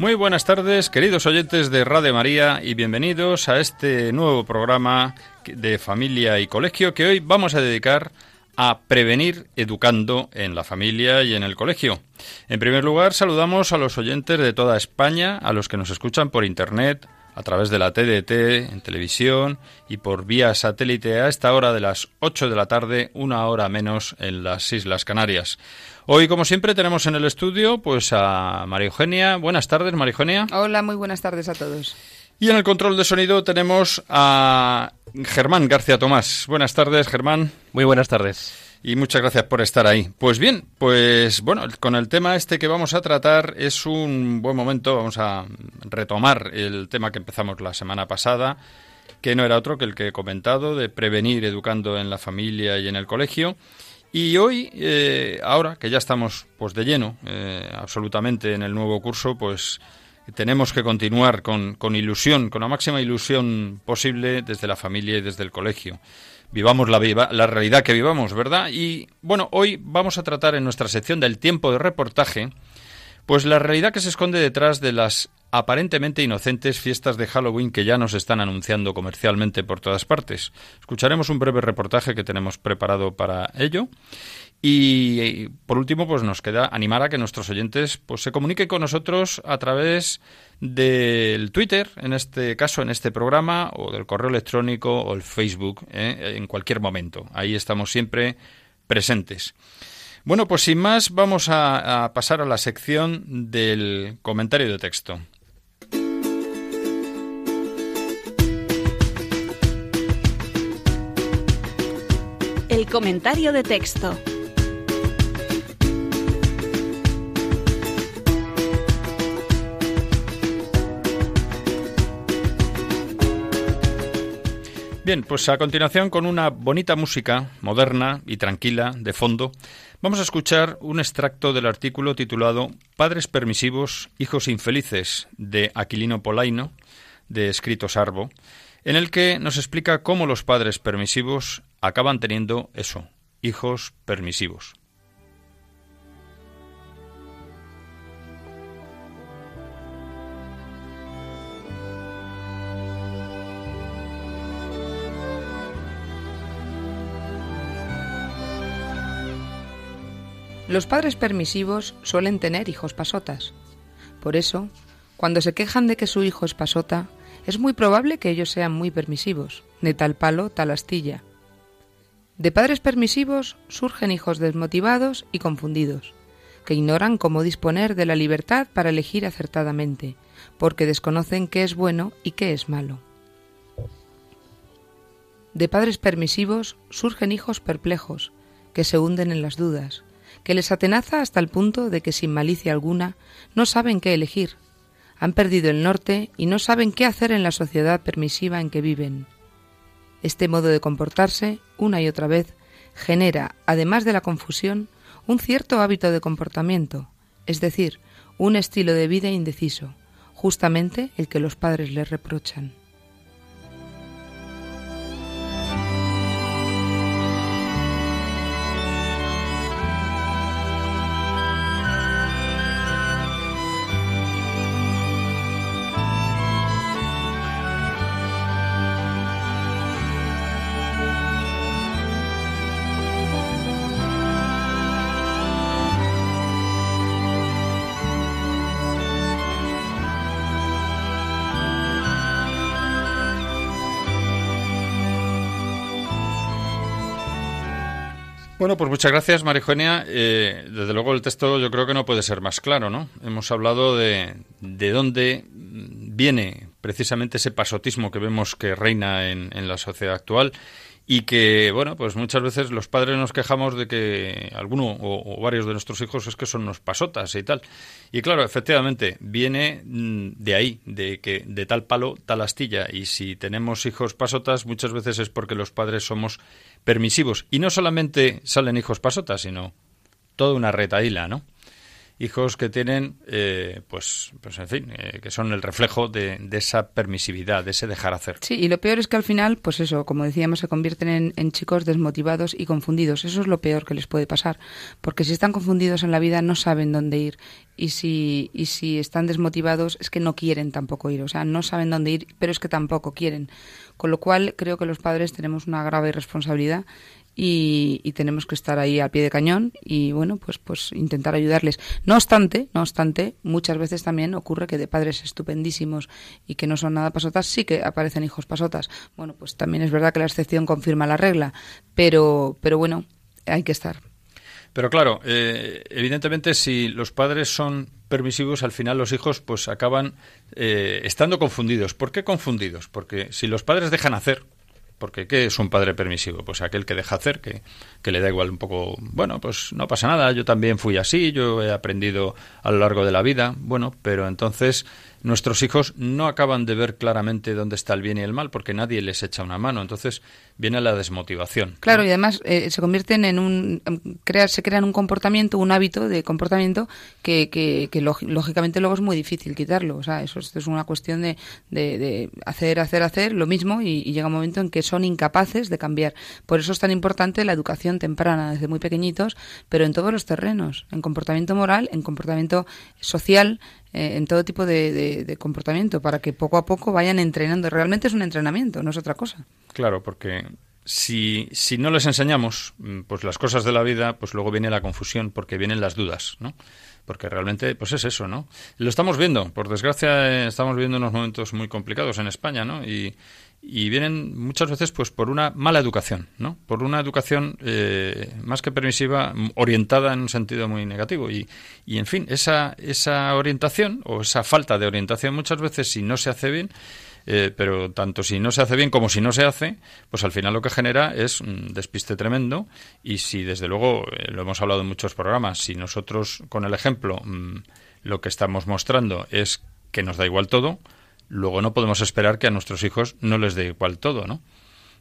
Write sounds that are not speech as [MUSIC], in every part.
muy buenas tardes, queridos oyentes de Radio María, y bienvenidos a este nuevo programa de familia y colegio que hoy vamos a dedicar a prevenir educando en la familia y en el colegio. En primer lugar, saludamos a los oyentes de toda España, a los que nos escuchan por Internet, a través de la TDT, en televisión y por vía satélite a esta hora de las 8 de la tarde, una hora menos en las Islas Canarias. Hoy, como siempre, tenemos en el estudio pues a María Eugenia. Buenas tardes, María Eugenia. Hola, muy buenas tardes a todos. Y en el control de sonido tenemos a Germán García Tomás. Buenas tardes, Germán. Muy buenas tardes. Y muchas gracias por estar ahí. Pues bien, pues bueno, con el tema este que vamos a tratar es un buen momento. Vamos a retomar el tema que empezamos la semana pasada, que no era otro que el que he comentado, de prevenir educando en la familia y en el colegio. Y hoy, eh, ahora que ya estamos pues de lleno, eh, absolutamente en el nuevo curso, pues tenemos que continuar con, con ilusión, con la máxima ilusión posible desde la familia y desde el colegio. Vivamos la, la realidad que vivamos, ¿verdad? Y bueno, hoy vamos a tratar en nuestra sección del tiempo de reportaje, pues la realidad que se esconde detrás de las aparentemente inocentes fiestas de Halloween que ya nos están anunciando comercialmente por todas partes. Escucharemos un breve reportaje que tenemos preparado para ello. Y por último, pues nos queda animar a que nuestros oyentes pues se comuniquen con nosotros a través del Twitter, en este caso, en este programa, o del correo electrónico o el Facebook, ¿eh? en cualquier momento. Ahí estamos siempre presentes. Bueno, pues sin más, vamos a, a pasar a la sección del comentario de texto. El comentario de texto. Bien, pues a continuación con una bonita música moderna y tranquila de fondo, vamos a escuchar un extracto del artículo titulado Padres permisivos, hijos infelices de Aquilino Polaino, de Escrito Sarbo, en el que nos explica cómo los padres permisivos acaban teniendo eso, hijos permisivos. Los padres permisivos suelen tener hijos pasotas. Por eso, cuando se quejan de que su hijo es pasota, es muy probable que ellos sean muy permisivos, de tal palo, tal astilla. De padres permisivos surgen hijos desmotivados y confundidos, que ignoran cómo disponer de la libertad para elegir acertadamente, porque desconocen qué es bueno y qué es malo. De padres permisivos surgen hijos perplejos, que se hunden en las dudas, que les atenaza hasta el punto de que sin malicia alguna no saben qué elegir. Han perdido el norte y no saben qué hacer en la sociedad permisiva en que viven. Este modo de comportarse, una y otra vez, genera, además de la confusión, un cierto hábito de comportamiento, es decir, un estilo de vida indeciso, justamente el que los padres les reprochan. Bueno, pues muchas gracias, María eh, desde luego el texto yo creo que no puede ser más claro, ¿no? Hemos hablado de, de dónde viene precisamente ese pasotismo que vemos que reina en, en la sociedad actual y que, bueno, pues muchas veces los padres nos quejamos de que alguno o, varios de nuestros hijos es que son unos pasotas y tal. Y claro, efectivamente, viene mm, de ahí, de que de tal palo, tal astilla. Y si tenemos hijos pasotas, muchas veces es porque los padres somos permisivos. Y no solamente salen hijos pasotas, sino toda una retaíla, ¿no? Hijos que tienen, eh, pues, pues en fin, eh, que son el reflejo de, esa permisividad, de ese dejar hacer. Sí, y lo peor es que al final, pues eso, como decíamos, se convierten en, chicos desmotivados y confundidos. Eso es lo peor que les puede pasar, porque si están confundidos en la vida no saben dónde ir y si, y si están desmotivados es que no quieren tampoco ir, o sea, no saben dónde ir, pero es que tampoco quieren. Con lo cual creo que los padres tenemos una grave responsabilidad y, tenemos que estar ahí al pie de cañón y bueno pues pues intentar ayudarles no obstante no obstante muchas veces también ocurre que de padres estupendísimos y que no son nada pasotas sí que aparecen hijos pasotas bueno pues también es verdad que la excepción confirma la regla pero pero bueno hay que estar pero claro, eh, evidentemente si los padres son permisivos, al final los hijos pues acaban eh, estando confundidos. ¿Por qué confundidos? Porque si los padres dejan hacer, porque ¿qué es un padre permisivo? Pues aquel que deja hacer, que, que, le da igual un poco, bueno, pues no pasa nada, yo también fui así, yo he aprendido a lo largo de la vida, bueno, pero entonces nuestros hijos no acaban de ver claramente dónde está el bien y el mal porque nadie les echa una mano. Entonces viene la desmotivación. Claro, y además eh, se convierten en un. Crea, se crean un comportamiento, un hábito de comportamiento que, que, lógicamente luego es muy difícil quitarlo. O sea, eso, es una cuestión de, de, hacer, hacer, hacer lo mismo y, y, llega un momento en que son incapaces de cambiar. Por eso es tan importante la educación temprana desde muy pequeñitos, pero en todos los terrenos: en comportamiento moral, en comportamiento social, eh, en todo tipo de, comportamiento para que poco a poco vayan entrenando. Realmente es un entrenamiento, no es otra cosa. Claro, porque si, si no les enseñamos mm, pues las cosas de la vida, pues luego viene la confusión porque vienen las dudas, ¿no? Porque realmente pues es eso, ¿no? Lo estamos viendo, por desgracia eh, estamos viendo unos momentos muy complicados en España, ¿no? Y, y vienen muchas veces pues por una mala educación, ¿no? Por una educación eh, más que permisiva, orientada en un sentido muy negativo y, y en fin, esa esa orientación o esa falta de orientación muchas veces si no se hace bien eh, pero tanto si no se hace bien como si no se hace, pues al final lo que genera es un despiste tremendo y si desde luego, eh, lo hemos hablado en muchos programas, si nosotros con el ejemplo mm, lo que estamos mostrando es que nos da igual todo, luego no podemos esperar que a nuestros hijos no les dé igual todo, ¿no?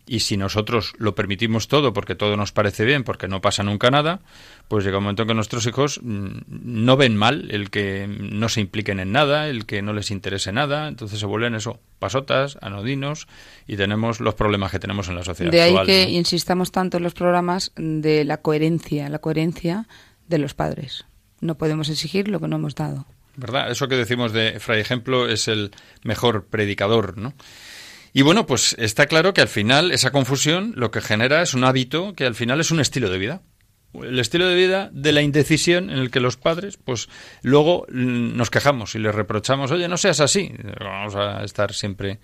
Y si nosotros lo permitimos todo porque todo nos parece bien, porque no pasa nunca nada, pues llega un momento en que nuestros hijos mm, no ven mal el que no se impliquen en nada, el que no les interese nada, entonces se vuelven eso, pasotas, anodinos y tenemos los problemas que tenemos en la sociedad. De ahí que insistamos tanto en los programas de la coherencia, la coherencia de los padres. No podemos exigir lo que no hemos dado. ¿Verdad? Eso que decimos de Fray Ejemplo es el mejor predicador, ¿no? Y bueno, pues está claro que al final esa confusión lo que genera es un hábito que al final es un estilo de vida. El estilo de vida de la indecisión en el que los padres, pues luego nos quejamos y les reprochamos, oye, no seas así. Vamos a estar siempre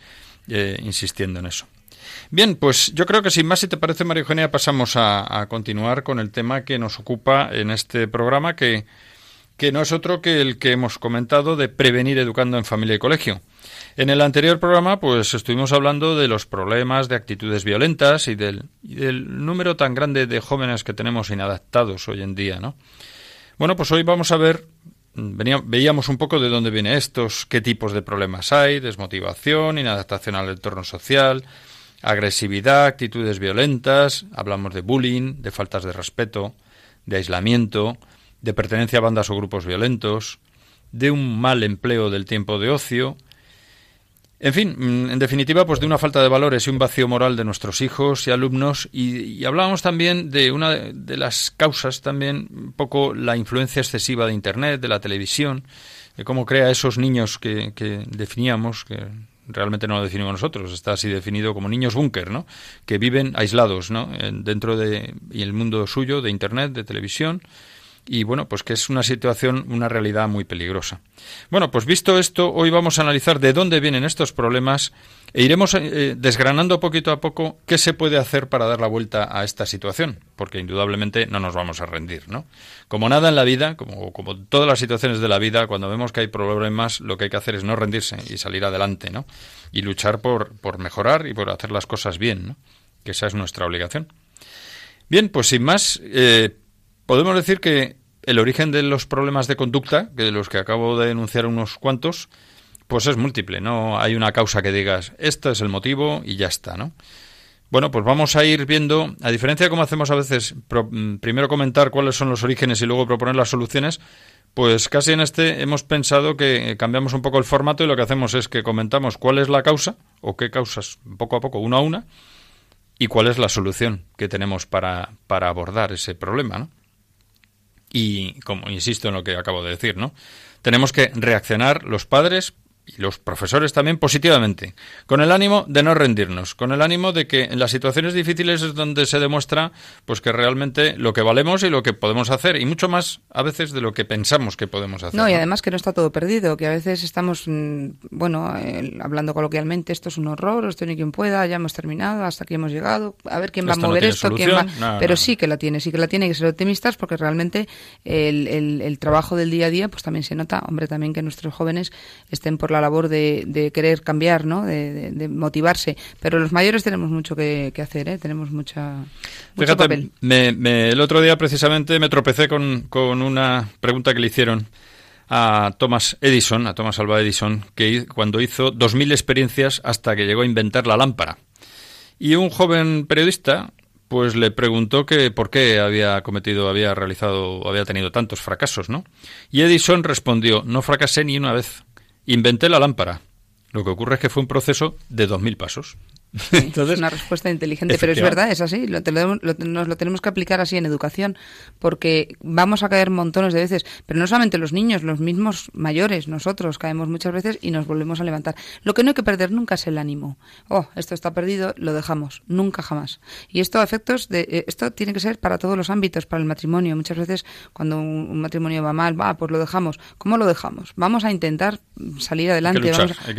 eh, insistiendo en eso. Bien, pues yo creo que sin más, si te parece, María Eugenia, pasamos a, a continuar con el tema que nos ocupa en este programa que que no es otro que el que hemos comentado de prevenir educando en familia y colegio. En el anterior programa, pues estuvimos hablando de los problemas de actitudes violentas y del, número tan grande de jóvenes que tenemos inadaptados hoy en día, ¿no? Bueno, pues hoy vamos a ver, veíamos un poco de dónde viene estos, qué tipos de problemas hay, desmotivación, inadaptación al entorno social, agresividad, actitudes violentas, hablamos de bullying, de faltas de respeto, de aislamiento, de pertenencia a bandas o grupos violentos, de un mal empleo del tiempo de ocio, en fin, mm, en definitiva, pues de una falta de valores y un vacío moral de nuestros hijos y alumnos. Y, hablábamos también de una de las causas, también un poco la influencia excesiva de Internet, de la televisión, de cómo crea esos niños que, definíamos, que realmente no lo definimos nosotros, está así definido como niños búnker, ¿no? Que viven aislados, ¿no? Dentro de y el mundo suyo de Internet, de televisión y bueno, pues que es una situación, una realidad muy peligrosa. Bueno, pues visto esto, hoy vamos a analizar de dónde vienen estos problemas e iremos eh, desgranando poquito a poco qué se puede hacer para dar la vuelta a esta situación, porque indudablemente no nos vamos a rendir, ¿no? Como nada en la vida, como, como todas las situaciones de la vida, cuando vemos que hay problemas, lo que hay que hacer es no rendirse y salir adelante, ¿no? Y luchar por, por mejorar y por hacer las cosas bien, ¿no? Que esa es nuestra obligación. Bien, pues sin más, eh, podemos decir que el origen de los problemas de conducta, que de los que acabo de denunciar unos cuantos, pues es múltiple, no hay una causa que digas, esto es el motivo y ya está, ¿no? Bueno, pues vamos a ir viendo, a diferencia de cómo hacemos a veces, mm, primero comentar cuáles son los orígenes y luego proponer las soluciones, pues casi en este hemos pensado que cambiamos un poco el formato y lo que hacemos es que comentamos cuál es la causa o qué causas, poco a poco, una a una, y cuál es la solución que tenemos para, para abordar ese problema, ¿no? Y como insisto en lo que acabo de decir, ¿no? Tenemos que reaccionar los padres y los profesores también positivamente, con el ánimo de no rendirnos, con el ánimo de que en las situaciones difíciles es donde se demuestra pues que realmente lo que valemos y lo que podemos hacer y mucho más a veces de lo que pensamos que podemos hacer. No, y además que no está todo perdido, que a veces estamos mm, bueno, hablando coloquialmente, esto es un horror, esto ni quien pueda, ya hemos terminado, hasta aquí hemos llegado, a ver quién va a mover esto, quién va... pero sí que la tiene, sí que la tiene, que ser optimistas porque realmente el, el, el trabajo del día a día pues también se nota, hombre, también que nuestros jóvenes estén por la labor de, querer cambiar, ¿no? De, motivarse. Pero los mayores tenemos mucho que, hacer, ¿eh? Tenemos mucha, mucho papel. el otro día precisamente me tropecé con, con una pregunta que le hicieron a Thomas Edison, a Thomas Alva Edison, que cuando hizo 2.000 experiencias hasta que llegó a inventar la lámpara. Y un joven periodista pues le preguntó que por qué había cometido, había realizado, había tenido tantos fracasos, ¿no? Y Edison respondió, no fracasé ni una vez. Inventé la lámpara. Lo que ocurre es que fue un proceso de dos mil [LAUGHS] Entonces, es una respuesta inteligente, pero es verdad, es así. Lo, nos lo tenemos que aplicar así en educación, porque vamos a caer montones de veces, pero no solamente los niños, los mismos mayores, nosotros caemos muchas veces y nos volvemos a levantar. Lo que no hay que perder nunca es el ánimo. Oh, esto está perdido, lo dejamos, nunca jamás. Y esto efectos de eh, esto tiene que ser para todos los ámbitos, para el matrimonio. Muchas veces cuando un, matrimonio va mal, va, pues lo dejamos. ¿Cómo lo dejamos? Vamos a intentar salir adelante,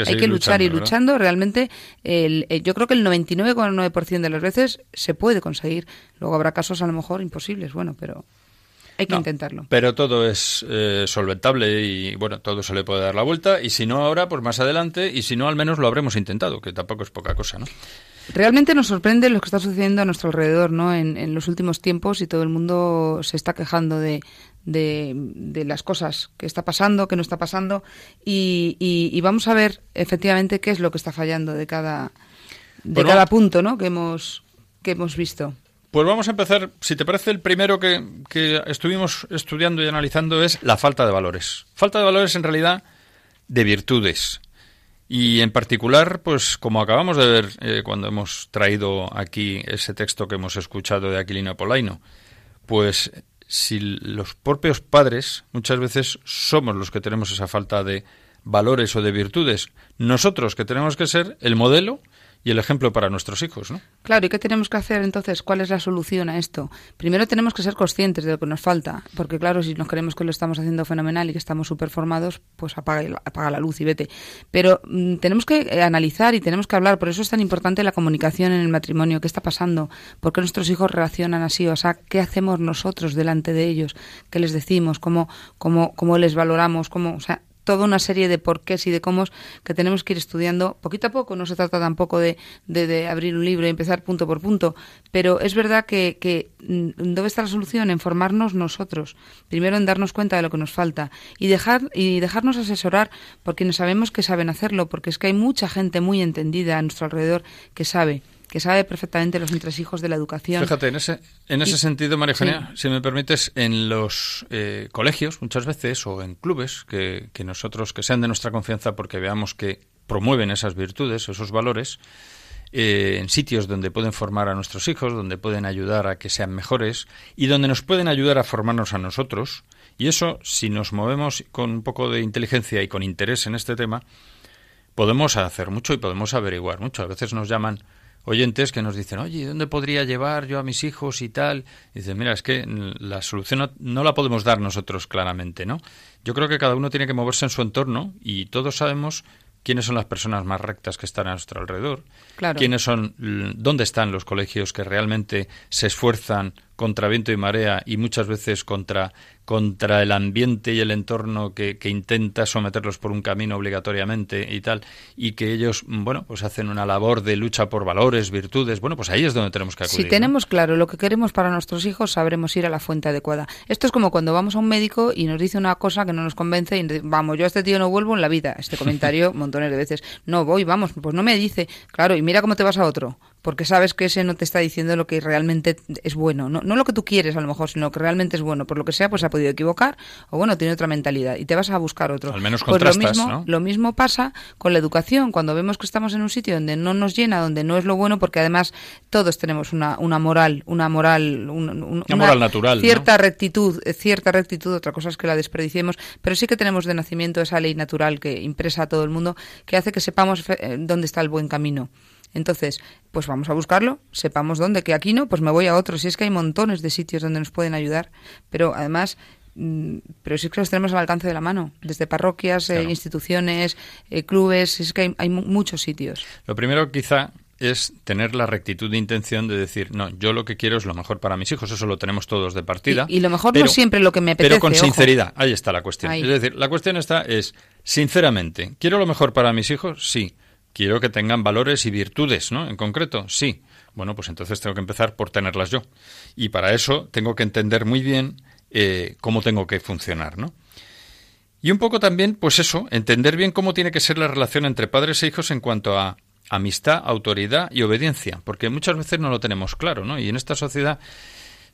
hay que luchar, y luchando realmente. El, eh, yo creo que el 99,9% de las veces se puede conseguir. Luego habrá casos a lo mejor imposibles, bueno, pero hay que intentarlo. Pero todo es eh, solventable y bueno, todo se le puede dar la vuelta y si no ahora, pues más adelante y si no al menos lo habremos intentado, que tampoco es poca cosa, ¿no? Realmente nos sorprende lo que está sucediendo a nuestro alrededor, ¿no? En, los últimos tiempos y todo el mundo se está quejando de, de, las cosas que está pasando, que no está pasando y, y, vamos a ver efectivamente qué es lo que está fallando de cada de cada punto ¿no? que, hemos, que hemos visto. Pues vamos a empezar, si te parece, el primero que, que, estuvimos estudiando y analizando es la falta de valores. Falta de valores en realidad de virtudes. Y en particular, pues como acabamos de ver eh, cuando hemos traído aquí ese texto que hemos escuchado de Aquilina Polaino, pues si los propios padres muchas veces somos los que tenemos esa falta de valores o de virtudes, nosotros que tenemos que ser el modelo y el ejemplo para nuestros hijos, ¿no? Claro, ¿y qué tenemos que hacer entonces? ¿Cuál es la solución a esto? Primero tenemos que ser conscientes de lo que nos falta, porque claro, si nos creemos que lo estamos haciendo fenomenal y que estamos súper formados, pues apaga, apaga la luz y vete. Pero mm, tenemos que eh, analizar y tenemos que hablar, por eso es tan importante la comunicación en el matrimonio, qué está pasando, por qué nuestros hijos reaccionan así, o sea, qué hacemos nosotros delante de ellos, qué les decimos, cómo, cómo, cómo les valoramos, o sea, toda una serie de porqués y de cómo que tenemos que ir estudiando. Poquito a poco. No se trata tampoco de, abrir un libro y empezar punto por punto, pero es verdad que, que mm, debe estar la solución en formarnos nosotros, primero en darnos cuenta de lo que nos falta y, dejar, y dejarnos asesorar por quienes sabemos que saben hacerlo, porque es que hay mucha gente muy entendida a nuestro alrededor que sabe que sabe perfectamente los entresijos de la educación. Fíjate, en ese, en ese sentido, María Eugenia, si me permites, en los eh, colegios muchas veces o en clubes que, que nosotros, que sean de nuestra confianza porque veamos que promueven esas virtudes, esos valores, eh, en sitios donde pueden formar a nuestros hijos, donde pueden ayudar a que sean mejores y donde nos pueden ayudar a formarnos a nosotros. Y eso, si nos movemos con un poco de inteligencia y con interés en este tema, podemos hacer mucho y podemos averiguar mucho. A veces nos llaman oyentes que nos dicen, oye, ¿dónde podría llevar yo a mis hijos y tal? Y dicen, mira, es que la solución no, la podemos dar nosotros claramente, ¿no? Yo creo que cada uno tiene que moverse en su entorno y todos sabemos quiénes son las personas más rectas que están a nuestro alrededor, quiénes son, dónde están los colegios que realmente se esfuerzan contra viento y marea y muchas veces contra contra el ambiente y el entorno que, que, intenta someterlos por un camino obligatoriamente y tal, y que ellos, bueno, pues hacen una labor de lucha por valores, virtudes, bueno, pues ahí es donde tenemos que acudir. Si tenemos claro lo que queremos para nuestros hijos, sabremos ir a la fuente adecuada. Esto es como cuando vamos a un médico y nos dice una cosa que no nos convence y vamos, yo a este tío no vuelvo en la vida. Este comentario [LAUGHS] montones de veces. No voy, vamos, pues no me dice. Claro, y mira cómo te vas a otro porque sabes que ese no te está diciendo lo que realmente es bueno, no, no lo que tú quieres a lo mejor, sino lo que realmente es bueno, por lo que sea, pues ha podido equivocar o bueno, tiene otra mentalidad y te vas a buscar otro. Al menos pues lo mismo, lo mismo pasa con la educación, cuando vemos que estamos en un sitio donde no nos llena, donde no es lo bueno, porque además todos tenemos una, una moral, una moral, una, moral natural, cierta rectitud, cierta rectitud, otra cosa es que la desperdiciemos, pero sí que tenemos de nacimiento esa ley natural que impresa a todo el mundo, que hace que sepamos eh, dónde está el buen camino. Entonces, pues vamos a buscarlo, sepamos dónde, que aquí no, pues me voy a otro. Si es que hay montones de sitios donde nos pueden ayudar, pero además mm, pero sí que los tenemos al alcance de la mano, desde parroquias, eh, instituciones, eh, clubes, es que hay, muchos sitios. Lo primero quizá es tener la rectitud de intención de decir, no, yo lo que quiero es lo mejor para mis hijos, eso lo tenemos todos de partida. Y, lo mejor no siempre lo que me apetece. Pero con sinceridad, ahí está la cuestión. Es decir, la cuestión está es, sinceramente, ¿quiero lo mejor para mis hijos? Sí quiero que tengan valores y virtudes, ¿no? En concreto, sí. Bueno, pues entonces tengo que empezar por tenerlas yo. Y para eso tengo que entender muy bien eh, cómo tengo que funcionar, ¿no? Y un poco también, pues eso, entender bien cómo tiene que ser la relación entre padres e hijos en cuanto a amistad, autoridad y obediencia, porque muchas veces no lo tenemos claro, ¿no? Y en esta sociedad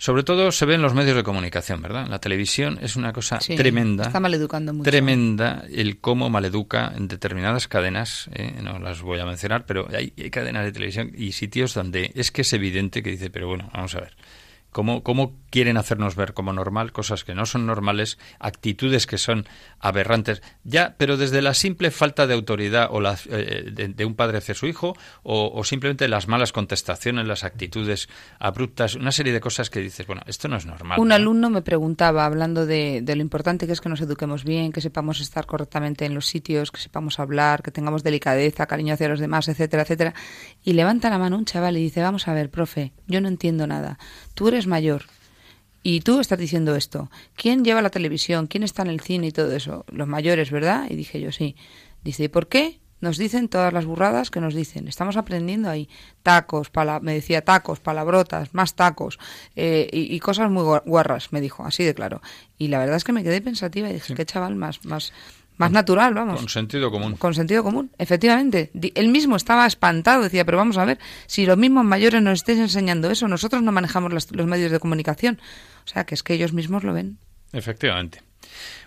sobre todo se ve en los medios de comunicación, ¿verdad? La televisión es una cosa tremenda. Está maleducando mucho. Tremenda el cómo maleduca en determinadas cadenas, eh, no las voy a mencionar, pero hay, hay cadenas de televisión y sitios donde es que es evidente que dice, pero bueno, vamos a ver cómo, cómo quieren hacernos ver como normal cosas que no son normales, actitudes que son aberrantes, ya, pero desde la simple falta de autoridad o la, eh, de, un padre hacia su hijo, o, simplemente las malas contestaciones, las actitudes abruptas, una serie de cosas que dices, bueno, esto no es normal. Un alumno me preguntaba, hablando de, de, lo importante que es que nos eduquemos bien, que sepamos estar correctamente en los sitios, que sepamos hablar, que tengamos delicadeza, cariño hacia los demás, etcétera, etcétera, y levanta la mano un chaval y dice, vamos a ver, profe, yo no entiendo nada. Tú eres mayor y tú estás diciendo esto. ¿Quién lleva la televisión? ¿Quién está en el cine y todo eso? Los mayores, ¿verdad? Y dije yo, sí. Dice, ¿y por qué? Nos dicen todas las burradas que nos dicen. Estamos aprendiendo ahí. Tacos, me decía tacos, palabrotas, más tacos eh, y, cosas muy guarras, me dijo, así de claro. Y la verdad es que me quedé pensativa y dije, qué chaval más, más, más natural, vamos. Con sentido común. Con sentido común, efectivamente. Él mismo estaba espantado, decía, pero vamos a ver, si los mismos mayores nos estéis enseñando eso, nosotros no manejamos los medios de comunicación. O sea, que es que ellos mismos lo ven. Efectivamente.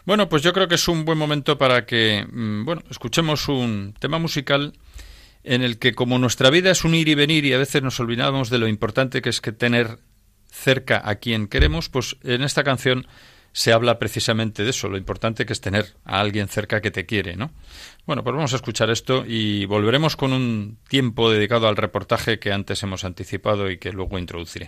Bueno, pues yo creo que es un buen momento para que, mm, bueno, escuchemos un tema musical en el que como nuestra vida es un ir y venir y a veces nos olvidamos de lo importante que es que tener cerca a quien queremos, pues en esta canción se habla precisamente de eso, lo importante que es tener a alguien cerca que te quiere, ¿no? Bueno, pues vamos a escuchar esto y volveremos con un tiempo dedicado al reportaje que antes hemos anticipado y que luego introduciré.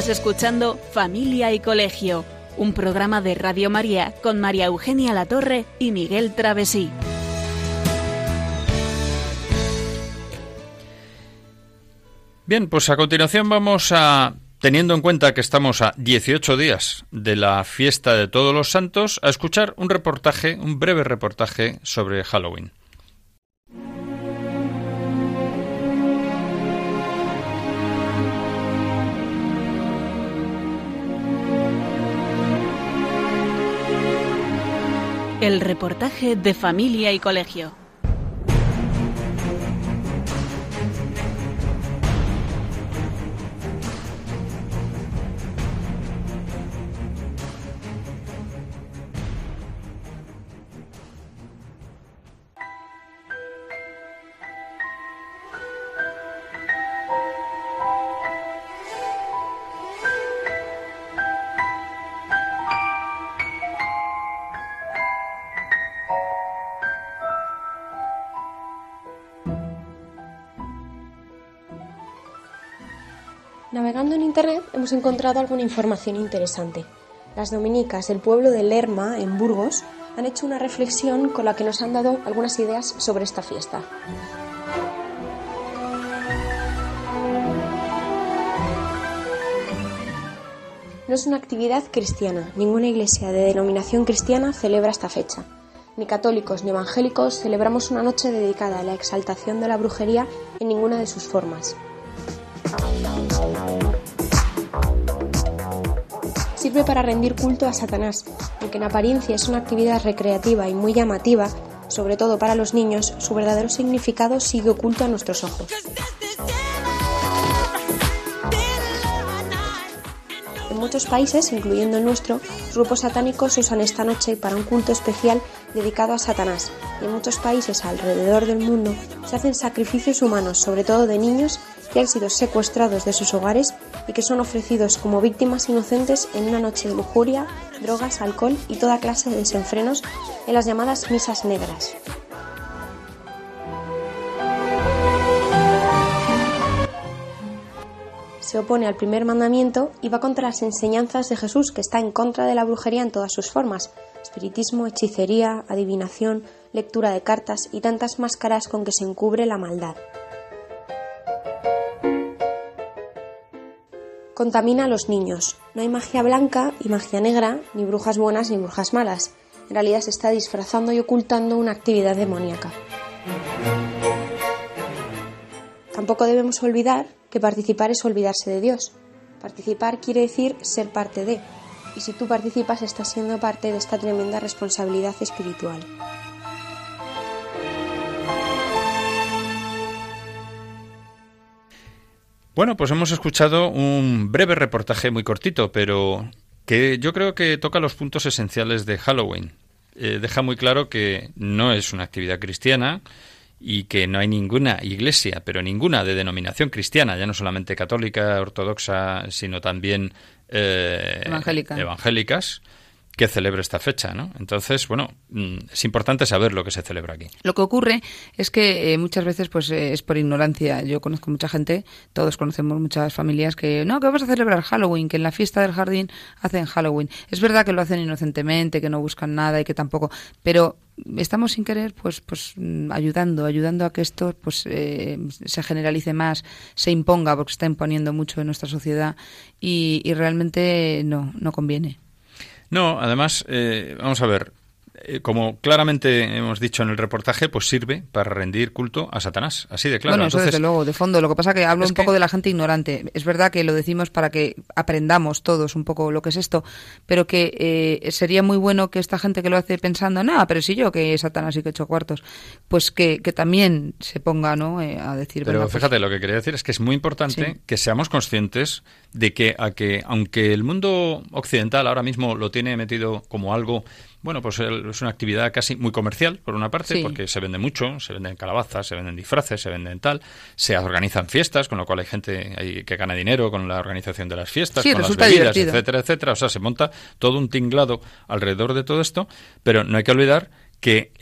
Estás escuchando Familia y Colegio, un programa de Radio María con María Eugenia Latorre y Miguel Travesí. Bien, pues a continuación vamos a, teniendo en cuenta que estamos a 18 días de la fiesta de todos los santos, a escuchar un reportaje, un breve reportaje sobre Halloween. El reportaje de familia y colegio. Internet hemos encontrado alguna información interesante. Las dominicas del pueblo de Lerma, en Burgos, han hecho una reflexión con la que nos han dado algunas ideas sobre esta fiesta. No es una actividad cristiana. Ninguna iglesia de denominación cristiana celebra esta fecha. Ni católicos ni evangélicos celebramos una noche dedicada a la exaltación de la brujería en ninguna de sus formas. Sirve para rendir culto a Satanás, aunque en apariencia es una actividad recreativa y muy llamativa, sobre todo para los niños, su verdadero significado sigue oculto a nuestros ojos. En muchos países, incluyendo el nuestro, grupos satánicos usan esta noche para un culto especial dedicado a Satanás, y en muchos países alrededor del mundo se hacen sacrificios humanos, sobre todo de niños que han sido secuestrados de sus hogares y que son ofrecidos como víctimas inocentes en una noche de lujuria, drogas, alcohol y toda clase de desenfrenos en las llamadas misas negras. Se opone al primer mandamiento y va contra las enseñanzas de Jesús, que está en contra de la brujería en todas sus formas, espiritismo, hechicería, adivinación, lectura de cartas y tantas máscaras con que se encubre la maldad. Contamina a los niños. No hay magia blanca y magia negra, ni brujas buenas ni brujas malas. En realidad se está disfrazando y ocultando una actividad demoníaca. Tampoco debemos olvidar que participar es olvidarse de Dios. Participar quiere decir ser parte de, y si tú participas estás siendo parte de esta tremenda responsabilidad espiritual. Bueno, pues hemos escuchado un breve reportaje muy cortito, pero que yo creo que toca los puntos esenciales de Halloween. Eh, deja muy claro que no es una actividad cristiana y que no hay ninguna iglesia, pero ninguna de denominación cristiana, ya no solamente católica, ortodoxa, sino también eh, evangélicas, que celebre esta fecha, ¿no? Entonces, bueno, mm, es importante saber lo que se celebra aquí. Lo que ocurre es que eh, muchas veces pues eh, es por ignorancia. Yo conozco mucha gente, todos conocemos muchas familias que no, que vamos a celebrar Halloween, que en la fiesta del jardín hacen Halloween. Es verdad que lo hacen inocentemente, que no buscan nada y que tampoco, pero estamos sin querer pues pues mm, ayudando ayudando a que esto pues eh, se generalice más se imponga porque se está imponiendo mucho en nuestra sociedad y, y realmente no no conviene no, además, eh, vamos a ver, como claramente hemos dicho en el reportaje, pues sirve para rendir culto a Satanás, así de claro. Bueno, eso desde luego, de fondo. Lo que pasa que hablo un poco de la gente ignorante. Es verdad que lo decimos para que aprendamos todos un poco lo que es esto, pero que eh, sería muy bueno que esta gente que lo hace pensando, nada, pero si yo que Satanás y que he hecho cuartos, pues que, también se ponga ¿no? a decir. Pero pues fíjate, lo que quería decir es que es muy importante que seamos conscientes de que, a que, aunque el mundo occidental ahora mismo lo tiene metido como algo, bueno, pues es una actividad casi muy comercial, por una parte, porque se vende mucho, se venden calabazas, se venden disfraces, se venden tal, se organizan fiestas, con lo cual hay gente que gana dinero con la organización de las fiestas, con las bebidas, etcétera, etcétera. O sea, se monta todo un tinglado alrededor de todo esto, pero no hay que olvidar que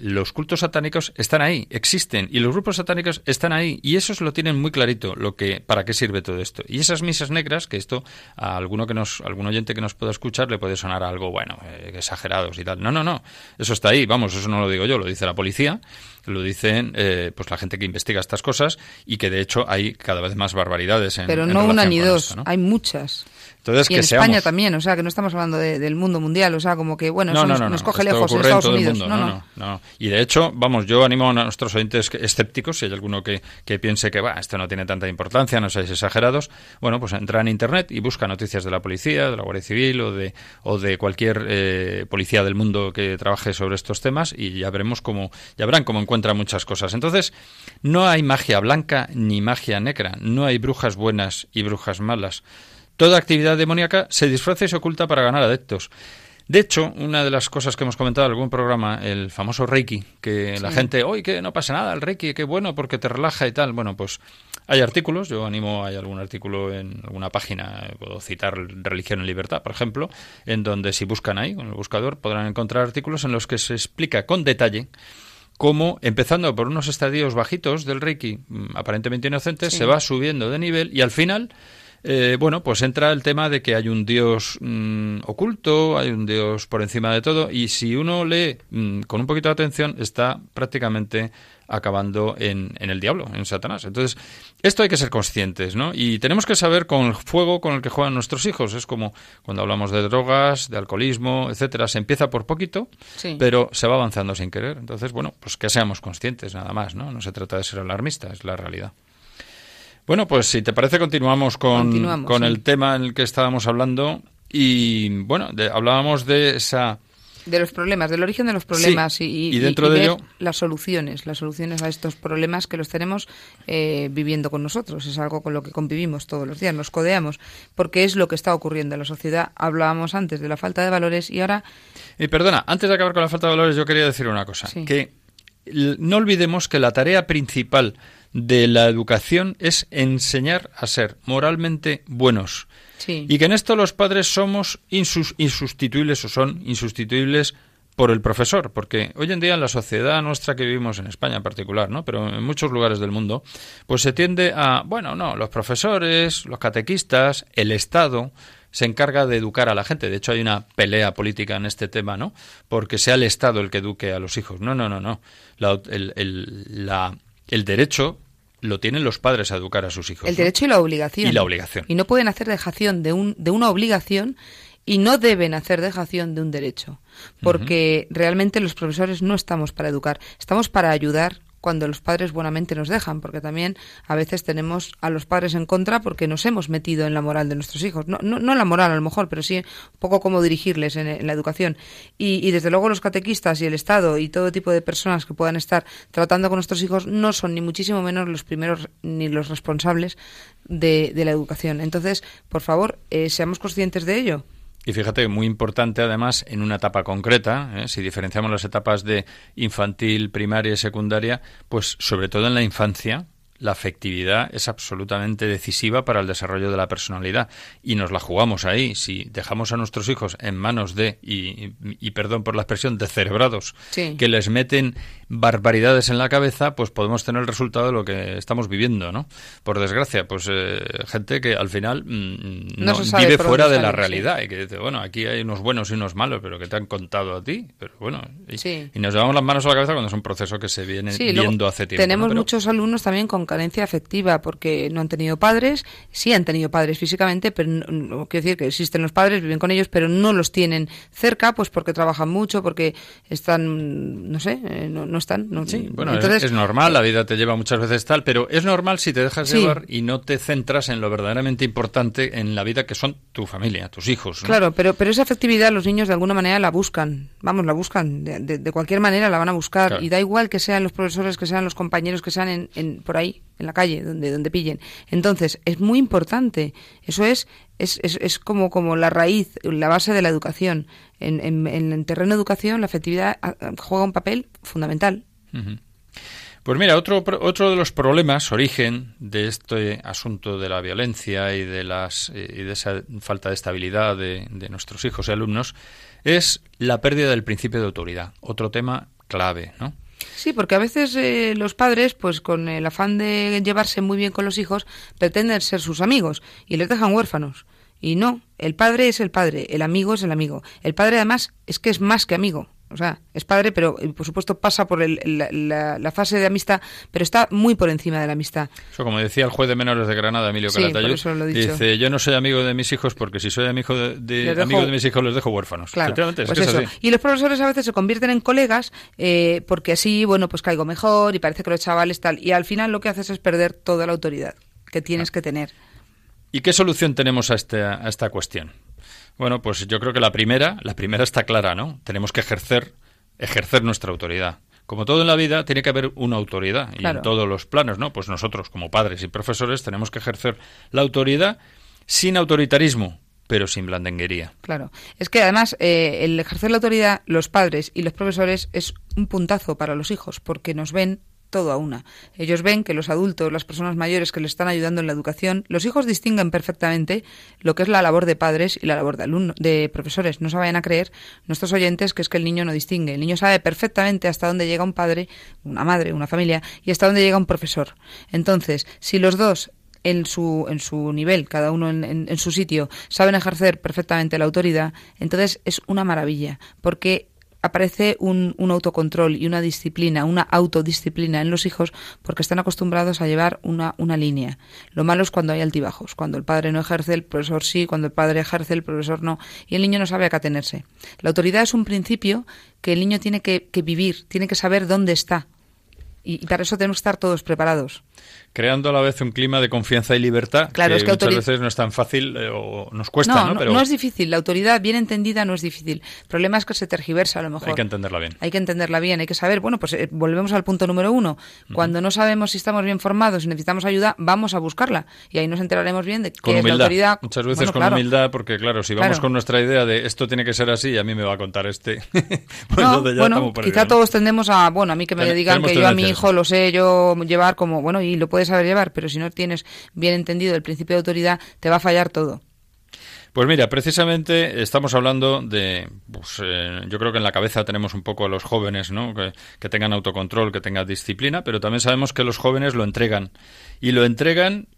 los cultos satánicos están ahí, existen, y los grupos satánicos están ahí, y esos lo tienen muy clarito, lo que, para qué sirve todo esto. Y esas misas negras, que esto a alguno que nos, algún oyente que nos pueda escuchar le puede sonar algo, bueno, eh, exagerados y tal. No, no, no, eso está ahí, vamos, eso no lo digo yo, lo dice la policía, lo dicen eh, pues la gente que investiga estas cosas y que de hecho hay cada vez más barbaridades en Pero no una ni dos, hay muchas y en España también, o sea, que no estamos hablando del mundo mundial, o sea, como que, bueno, eso nos, coge lejos en Estados Unidos. no, no, no, Y de hecho, vamos, yo animo a nuestros oyentes escépticos, si hay alguno que, que piense que, va, esto no tiene tanta importancia, no seáis exagerados, bueno, pues entra en Internet y busca noticias de la policía, de la Guardia Civil o de, o de cualquier eh, policía del mundo que trabaje sobre estos temas y ya veremos cómo, ya verán cómo encuentra muchas cosas. Entonces, no hay magia blanca ni magia negra, no hay brujas buenas y brujas malas. Toda actividad demoníaca se disfraza y se oculta para ganar adeptos. De hecho, una de las cosas que hemos comentado en algún programa, el famoso Reiki, que la gente, hoy que no pasa nada, el Reiki, qué bueno porque te relaja y tal. Bueno, pues hay artículos, yo animo, hay algún artículo en alguna página, puedo citar Religión en Libertad, por ejemplo, en donde si buscan ahí, con el buscador, podrán encontrar artículos en los que se explica con detalle cómo, empezando por unos estadios bajitos del Reiki, mm, aparentemente inocentes, se va subiendo de nivel y al final eh, bueno, pues entra el tema de que hay un Dios mm, oculto, hay un Dios por encima de todo, y si uno lee mm, con un poquito de atención, está prácticamente acabando en, en, el diablo, en Satanás. Entonces, esto hay que ser conscientes, ¿no? Y tenemos que saber con el fuego con el que juegan nuestros hijos. Es como cuando hablamos de drogas, de alcoholismo, etcétera. Se empieza por poquito, pero se va avanzando sin querer. Entonces, bueno, pues que seamos conscientes, nada más, ¿no? No se trata de ser alarmista, es la realidad. Bueno, pues si te parece continuamos con, con el tema en el que estábamos hablando y bueno, hablábamos de esa de los problemas, del origen de los problemas y, dentro de, ello las soluciones, las soluciones a estos problemas que los tenemos eh, viviendo con nosotros. Es algo con lo que convivimos todos los días, nos codeamos, porque es lo que está ocurriendo en la sociedad. Hablábamos antes de la falta de valores y ahora. Y perdona, antes de acabar con la falta de valores, yo quería decir una cosa, que no olvidemos que la tarea principal de la educación es enseñar a ser moralmente buenos. Y que en esto los padres somos insustituibles o son insustituibles por el profesor, porque hoy en día en la sociedad nuestra que vivimos en España en particular, ¿no? Pero en muchos lugares del mundo, pues se tiende a, bueno, no, los profesores, los catequistas, el Estado se encarga de educar a la gente. De hecho, hay una pelea política en este tema, ¿no? Porque sea el Estado el que eduque a los hijos. No, no, no, no. el, la, el derecho lo tienen los padres a educar a sus hijos. El derecho y la obligación. Y la obligación. Y no pueden hacer dejación de, un, de una obligación y no deben hacer dejación de un derecho. Porque realmente los profesores no estamos para educar, estamos para ayudar cuando los padres buenamente nos dejan, porque también a veces tenemos a los padres en contra porque nos hemos metido en la moral de nuestros hijos. No, no, no la moral a lo mejor, pero sí un poco cómo dirigirles en, la educación. Y, y, desde luego los catequistas y el Estado y todo tipo de personas que puedan estar tratando con nuestros hijos no son ni muchísimo menos los primeros ni los responsables de, de la educación. Entonces, por favor, eh, seamos conscientes de ello. Y fíjate, muy importante además en una etapa concreta, ¿eh? si diferenciamos las etapas de infantil, primaria y secundaria, pues sobre todo en la infancia, la afectividad es absolutamente decisiva para el desarrollo de la personalidad y nos la jugamos ahí. Si dejamos a nuestros hijos en manos de, y, perdón por la expresión, de cerebrados, que les meten barbaridades en la cabeza, pues podemos tener el resultado de lo que estamos viviendo, ¿no? Por desgracia, pues eh, gente que al final mm, no, vive fuera de la realidad y que dice, bueno, aquí hay unos buenos y unos malos, pero que te han contado a ti, pero bueno, y, nos llevamos las manos a la cabeza cuando es un proceso que se viene viendo hace tiempo. Tenemos muchos alumnos también con carencia afectiva porque no han tenido padres, sí han tenido padres físicamente, pero no, quiero decir que existen los padres, viven con ellos, pero no los tienen cerca, pues porque trabajan mucho, porque están, no sé, eh, no, están. sí, bueno, es, normal, la vida te lleva muchas veces tal, pero es normal si te dejas llevar y no te centras en lo verdaderamente importante en la vida que son tu familia, tus hijos. Claro, pero, pero esa afectividad los niños de alguna manera la buscan, vamos, la buscan, de, de, cualquier manera la van a buscar y da igual que sean los profesores, que sean los compañeros, que sean en, en por ahí en la calle, donde, donde pillen. Entonces, es muy importante. Eso es, es, es, como, como la raíz, la base de la educación. En, en, en el terreno de educación, la afectividad ah, juega un papel fundamental. Pues mira, otro, otro de los problemas, origen de este asunto de la violencia y de, las, eh, y de esa falta de estabilidad de, nuestros hijos y alumnos, es la pérdida del principio de autoridad. Otro tema clave, ¿no? Sí, porque a veces eh, los padres, pues con el afán de llevarse muy bien con los hijos, pretenden ser sus amigos y les dejan huérfanos. Y no, el padre es el padre, el amigo es el amigo. El padre además es que es más que amigo. O sea, es padre, pero eh, por supuesto pasa por la, fase de amistad, pero está muy por encima de la amistad. Eso, como decía el juez de menores de Granada, Emilio sí, dice, yo no soy amigo de mis hijos porque si soy amigo de, amigo de mis hijos les dejo huérfanos. Claro, pues Y los profesores a veces se convierten en colegas eh, porque así, bueno, pues caigo mejor y parece que los chavales tal. Y al final lo que haces es perder toda la autoridad que tienes que tener. ¿Y qué solución tenemos a, este, a esta cuestión? Bueno, pues yo creo que la primera, la primera está clara, ¿no? Tenemos que ejercer, ejercer nuestra autoridad. Como todo en la vida, tiene que haber una autoridad y en todos los planos, ¿no? Pues nosotros, como padres y profesores, tenemos que ejercer la autoridad sin autoritarismo, pero sin blandenguería. Claro. Es que además eh, el ejercer la autoridad, los padres y los profesores es un puntazo para los hijos, porque nos ven todo a una. Ellos ven que los adultos, las personas mayores que les están ayudando en la educación, los hijos distinguen perfectamente lo que es la labor de padres y la labor de de profesores. No se vayan a creer nuestros oyentes que es que el niño no distingue. El niño sabe perfectamente hasta dónde llega un padre, una madre, una familia y hasta dónde llega un profesor. Entonces, si los dos en su, en su nivel, cada uno en, en, su sitio, saben ejercer perfectamente la autoridad, entonces es una maravilla, porque aparece un, un, autocontrol y una disciplina, una autodisciplina en los hijos porque están acostumbrados a llevar una, una línea. Lo malo es cuando hay altibajos, cuando el padre no ejerce, el profesor sí, cuando el padre ejerce, el profesor no, y el niño no sabe a qué atenerse. La autoridad es un principio que el niño tiene que, que vivir, tiene que saber dónde está. y para eso tenemos que estar todos preparados creando a la vez un clima de confianza y libertad claro, que, es que muchas veces no es tan fácil eh, o nos cuesta, ¿no? ¿no? Pero... no es difícil, la autoridad bien entendida no es difícil. El problema es que se tergiversa a lo mejor. Hay que entenderla bien. Hay que entenderla bien, hay que saber, bueno, pues eh, volvemos al punto número uno. Cuando no sabemos si estamos bien formados y necesitamos ayuda, vamos a buscarla y ahí nos enteraremos bien de qué es la autoridad. Muchas veces con humildad, porque claro, si vamos con nuestra idea de esto tiene que ser así, a mí me va a contar este. [LAUGHS] pues bueno, quizá todos tendemos a, bueno, a mí que me digan que yo a mi hijo lo sé yo llevar como, bueno, y lo puede saber llevar, pero si no tienes bien entendido el principio de autoridad, te va a fallar todo. Pues mira, precisamente estamos hablando de, pues, eh, yo creo que en la cabeza tenemos un poco a los jóvenes, ¿no? Que, tengan autocontrol, que tengan disciplina, pero también sabemos que los jóvenes lo entregan y lo entregan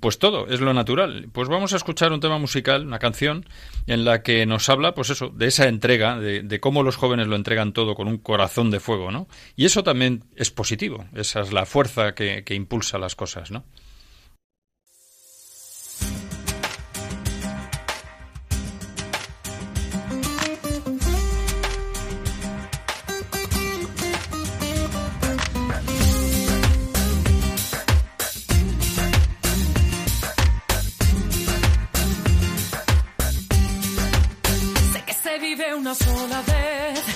pues todo, es lo natural. Pues vamos a escuchar un tema musical, una canción, en la que nos habla, pues eso, de esa entrega, de, cómo los jóvenes lo entregan todo con un corazón de fuego, ¿no? Y eso también es positivo, esa es la fuerza que, que impulsa las cosas, ¿no? Una sola vez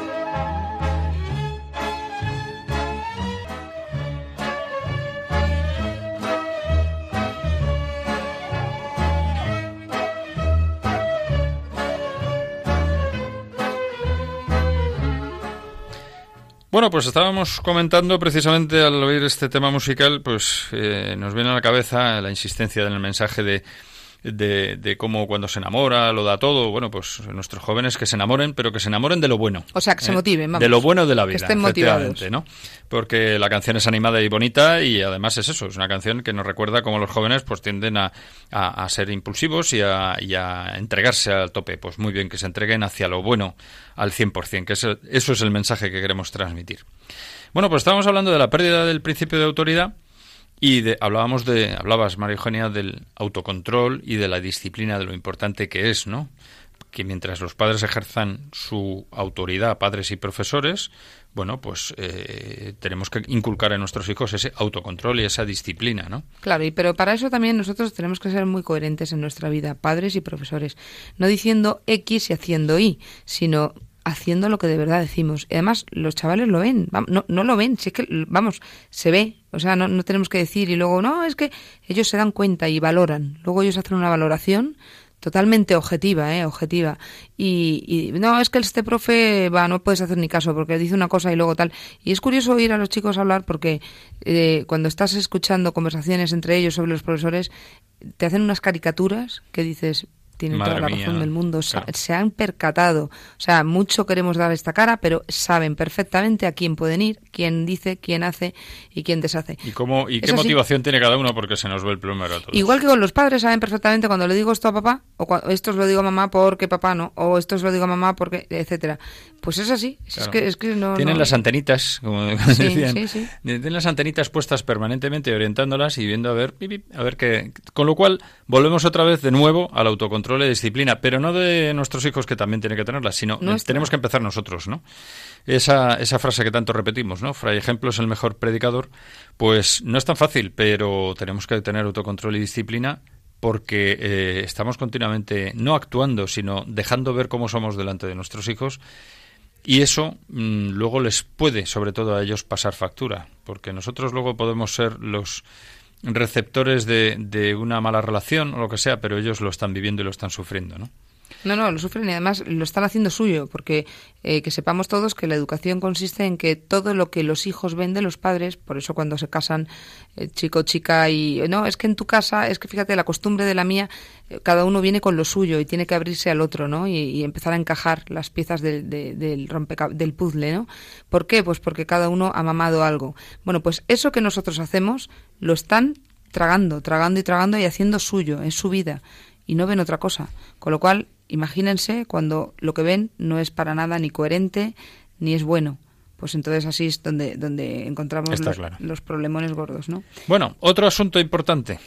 Bueno, pues estábamos comentando precisamente al oír este tema musical, pues eh, nos viene a la cabeza la insistencia en el mensaje de de, de cómo cuando se enamora lo da todo. Bueno, pues nuestros jóvenes que se enamoren, pero que se enamoren de lo bueno. O sea, que se ¿eh? motiven, vamos. De lo bueno de la vida. Que estén motivados. Porque la canción es animada y bonita y además es eso, es una canción que nos recuerda cómo los jóvenes pues tienden a, a, a ser impulsivos y a, y a entregarse al tope. Pues muy bien, que se entreguen hacia lo bueno al 100%, que eso, eso es el mensaje que queremos transmitir. Bueno, pues estábamos hablando de la pérdida del principio de autoridad y de, hablábamos de, hablabas, María Eugenia, del autocontrol y de la disciplina, de lo importante que es, ¿no? Que mientras los padres ejerzan su autoridad, padres y profesores, bueno, pues eh, tenemos que inculcar a nuestros hijos ese autocontrol y esa disciplina, ¿no? Claro, y pero para eso también nosotros tenemos que ser muy coherentes en nuestra vida, padres y profesores, no diciendo X y haciendo Y, sino haciendo lo que de verdad decimos. Y además, los chavales lo ven, no, no lo ven, si es que, vamos, se ve. O sea, no, no tenemos que decir y luego, no, es que ellos se dan cuenta y valoran. Luego ellos hacen una valoración totalmente objetiva, ¿eh? Objetiva. Y, y no, es que este profe, va, no puedes hacer ni caso porque dice una cosa y luego tal. Y es curioso oír a los chicos hablar porque eh, cuando estás escuchando conversaciones entre ellos sobre los profesores, te hacen unas caricaturas que dices, tienen Madre toda la mía, razón del mundo. Claro. Se han percatado. O sea, mucho queremos dar esta cara, pero saben perfectamente a quién pueden ir, quién dice, quién hace y quién deshace. ¿Y, cómo, y Es qué motivación tiene cada uno? Porque se nos ve el plumero a todos. Igual que con los padres saben perfectamente cuando le digo esto a papá, o cua- esto os lo digo a mamá porque papá no, o esto os lo digo a mamá porque, etcétera. Pues es así. Es Claro. que, es que no. Tienen no- las antenitas, como Sí, [LAUGHS] decían. sí, sí. Tienen las antenitas puestas permanentemente, orientándolas y viendo a ver, a ver qué. Con lo cual, volvemos otra vez de nuevo al autocontrol y disciplina, pero no de nuestros hijos que también tienen que tenerlas, sino Nuestra. tenemos que empezar nosotros, ¿no? Esa, esa frase que tanto repetimos, ¿no? Fray Ejemplo es el mejor predicador, pues no es tan fácil, pero tenemos que tener autocontrol y disciplina porque eh, estamos continuamente no actuando, sino dejando ver cómo somos delante de nuestros hijos y eso mm, luego les puede, sobre todo a ellos, pasar factura, porque nosotros luego podemos ser los receptores de, una mala relación o lo que sea, pero ellos lo están viviendo y lo están sufriendo, ¿no? No, no, lo sufren y además lo están haciendo suyo, porque eh, que sepamos todos que la educación consiste en que todo lo que los hijos ven de los padres, por eso cuando se casan eh, chico, chica y no, es que en tu casa, es que fíjate, la costumbre de la mía, eh, cada uno viene con lo suyo y tiene que abrirse al otro, ¿no? Y, empezar a encajar las piezas del, de- del del puzzle, ¿no? ¿Por qué? Pues porque cada uno ha mamado algo. Bueno, pues eso que nosotros hacemos lo están tragando, tragando y tragando y haciendo suyo, es su vida y no ven otra cosa. Con lo cual, imagínense cuando lo que ven no es para nada ni coherente ni es bueno. Pues entonces así es donde, donde encontramos los, claro. los problemones gordos, ¿no? Bueno, otro asunto importante,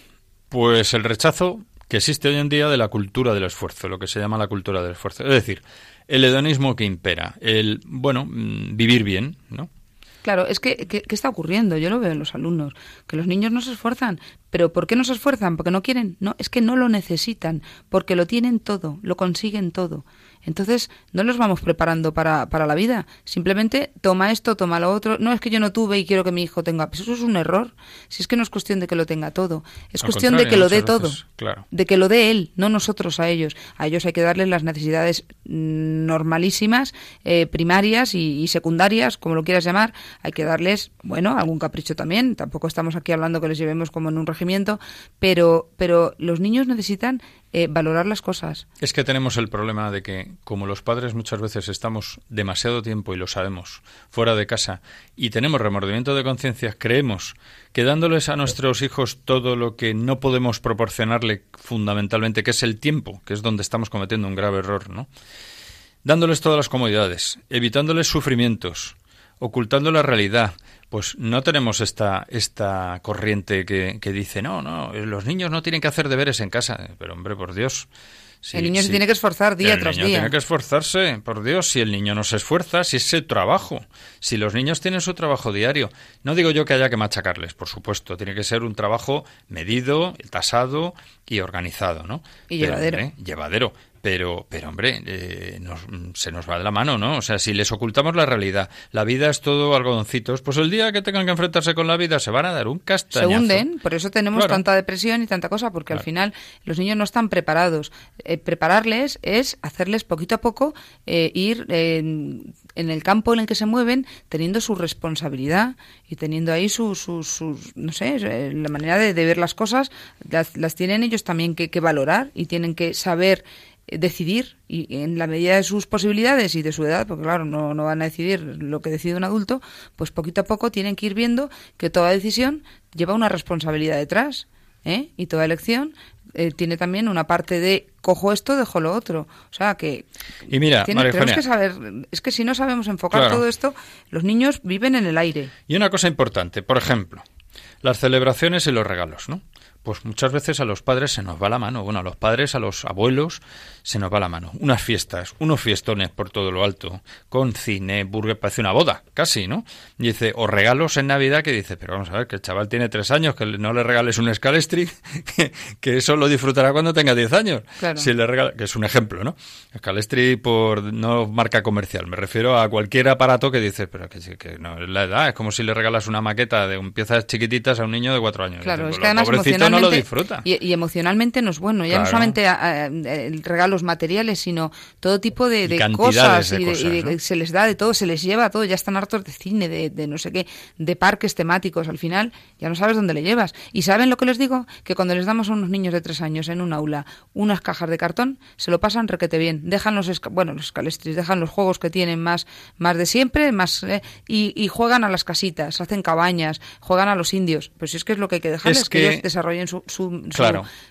pues el rechazo que existe hoy en día de la cultura del esfuerzo, lo que se llama la cultura del esfuerzo. Es decir, el hedonismo que impera, el, bueno, mm, vivir bien, ¿no? Claro, es que, ¿qué está ocurriendo? Yo lo veo en los alumnos, que los niños no se esfuerzan. ¿Pero por qué no se esfuerzan? ¿Porque no quieren? No, es que no lo necesitan, porque lo tienen todo, lo consiguen todo. Entonces, no los vamos preparando para, para la vida. Simplemente toma esto, toma lo otro. No es que yo no tuve y quiero que mi hijo tenga. Pues eso es un error. Si es que no es cuestión de que lo tenga todo, es Al cuestión de que lo dé todo. claro. De que lo dé él, no nosotros a ellos. A ellos hay que darles las necesidades mm, normalísimas, eh, primarias y, y secundarias, como lo quieras llamar. Hay que darles, bueno, algún capricho también. Tampoco estamos aquí hablando que les llevemos como en un regimiento, pero, pero los niños necesitan eh, valorar las cosas. Es que tenemos el problema de que, como los padres muchas veces estamos demasiado tiempo, y lo sabemos, fuera de casa, y tenemos remordimiento de conciencia, creemos que dándoles a nuestros hijos todo lo que no podemos proporcionarle fundamentalmente, que es el tiempo, que es donde estamos cometiendo un grave error, ¿no? Dándoles todas las comodidades, evitándoles sufrimientos, ocultando la realidad, pues no tenemos esta, esta corriente que, que, dice, no, no, los niños no tienen que hacer deberes en casa. Pero hombre, por Dios. Si, el niño se tiene que esforzar día tras día. Tiene que esforzarse, por Dios. Si el niño no se esfuerza, si es su trabajo. Si los niños tienen su trabajo diario. No digo yo que haya que machacarles, por supuesto. Tiene que ser un trabajo medido, tasado y organizado, ¿no? Y llevadero. llevadero pero, pero hombre, eh, se nos va de la mano, ¿no? O sea, si les ocultamos la realidad, la vida es todo algodoncitos, pues el día que tengan que enfrentarse con la vida se van a dar un castañazo. Se hunden, por eso tenemos tanta depresión y tanta cosa, porque al final los niños no están preparados. Eh, prepararles es hacerles poquito a poco eh, ir en el campo en el que se mueven, teniendo su responsabilidad y teniendo ahí sus, no sé, la manera de, ver las cosas, las, tienen ellos también que valorar y tienen que saber decidir y en la medida de sus posibilidades y de su edad, porque claro, no, no van a decidir lo que decide un adulto, pues poquito a poco tienen que ir viendo que toda decisión lleva una responsabilidad detrás. ¿eh? Y toda elección eh, tiene también una parte de cojo esto, dejo lo otro. O sea que. Y mira, tenemos que saber. Es que si no sabemos enfocar todo esto, los niños viven en el aire. Y una cosa importante, por ejemplo, las celebraciones y los regalos, ¿no? Pues muchas veces a los padres se nos va la mano. Bueno, a los padres, a los abuelos, se nos va la mano. Unas fiestas, unos fiestones por todo lo alto, con cine, burger, parece una boda, casi, ¿no? Y dice, o regalos en Navidad que dice, pero vamos a ver, que el chaval tiene tres años, que no le regales un Scalestri, [LAUGHS] que, que eso lo disfrutará cuando tenga diez años. Claro. Si le regala, que es un ejemplo, ¿no? Scalestri por no marca comercial, me refiero a cualquier aparato que dice, pero que, que no es la edad, es como si le regalas una maqueta de un piezas chiquititas a un niño de cuatro años. Claro, es que además no lo disfruta. Y, emocionalmente no es bueno, ya no solamente el regalo materiales, sino todo tipo de, cosas, y, se les da de todo, se les lleva todo, ya están hartos de cine, de, no sé qué, de parques temáticos, al final ya no sabes dónde le llevas. ¿Y saben lo que les digo? Que cuando les damos a unos niños de tres años en un aula unas cajas de cartón, se lo pasan requete bien, dejan los, bueno, los calestris, dejan los juegos que tienen más, más de siempre, más eh, y, juegan a las casitas, hacen cabañas, juegan a los indios, pues si es que es lo que hay que dejarles, que, ellos desarrollen su, su,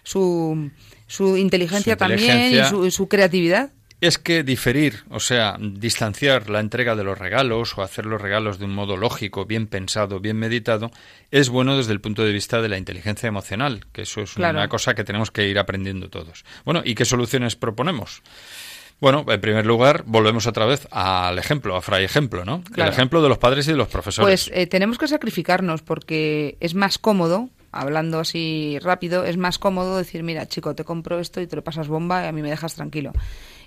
su su inteligencia, también y su, creatividad es que diferir, o sea, distanciar la entrega de los regalos o hacer los regalos de un modo lógico, bien pensado, bien meditado, es bueno desde el punto de vista de la inteligencia emocional, que eso es una cosa que tenemos que ir aprendiendo todos. Bueno, ¿y qué soluciones proponemos? Bueno, en primer lugar, volvemos otra vez al ejemplo, a fray ejemplo, ¿no? El ejemplo de los padres y de los profesores. Pues eh, tenemos que sacrificarnos porque es más cómodo hablando así rápido, es más cómodo decir, mira, chico, te compro esto y te lo pasas bomba y a mí me dejas tranquilo.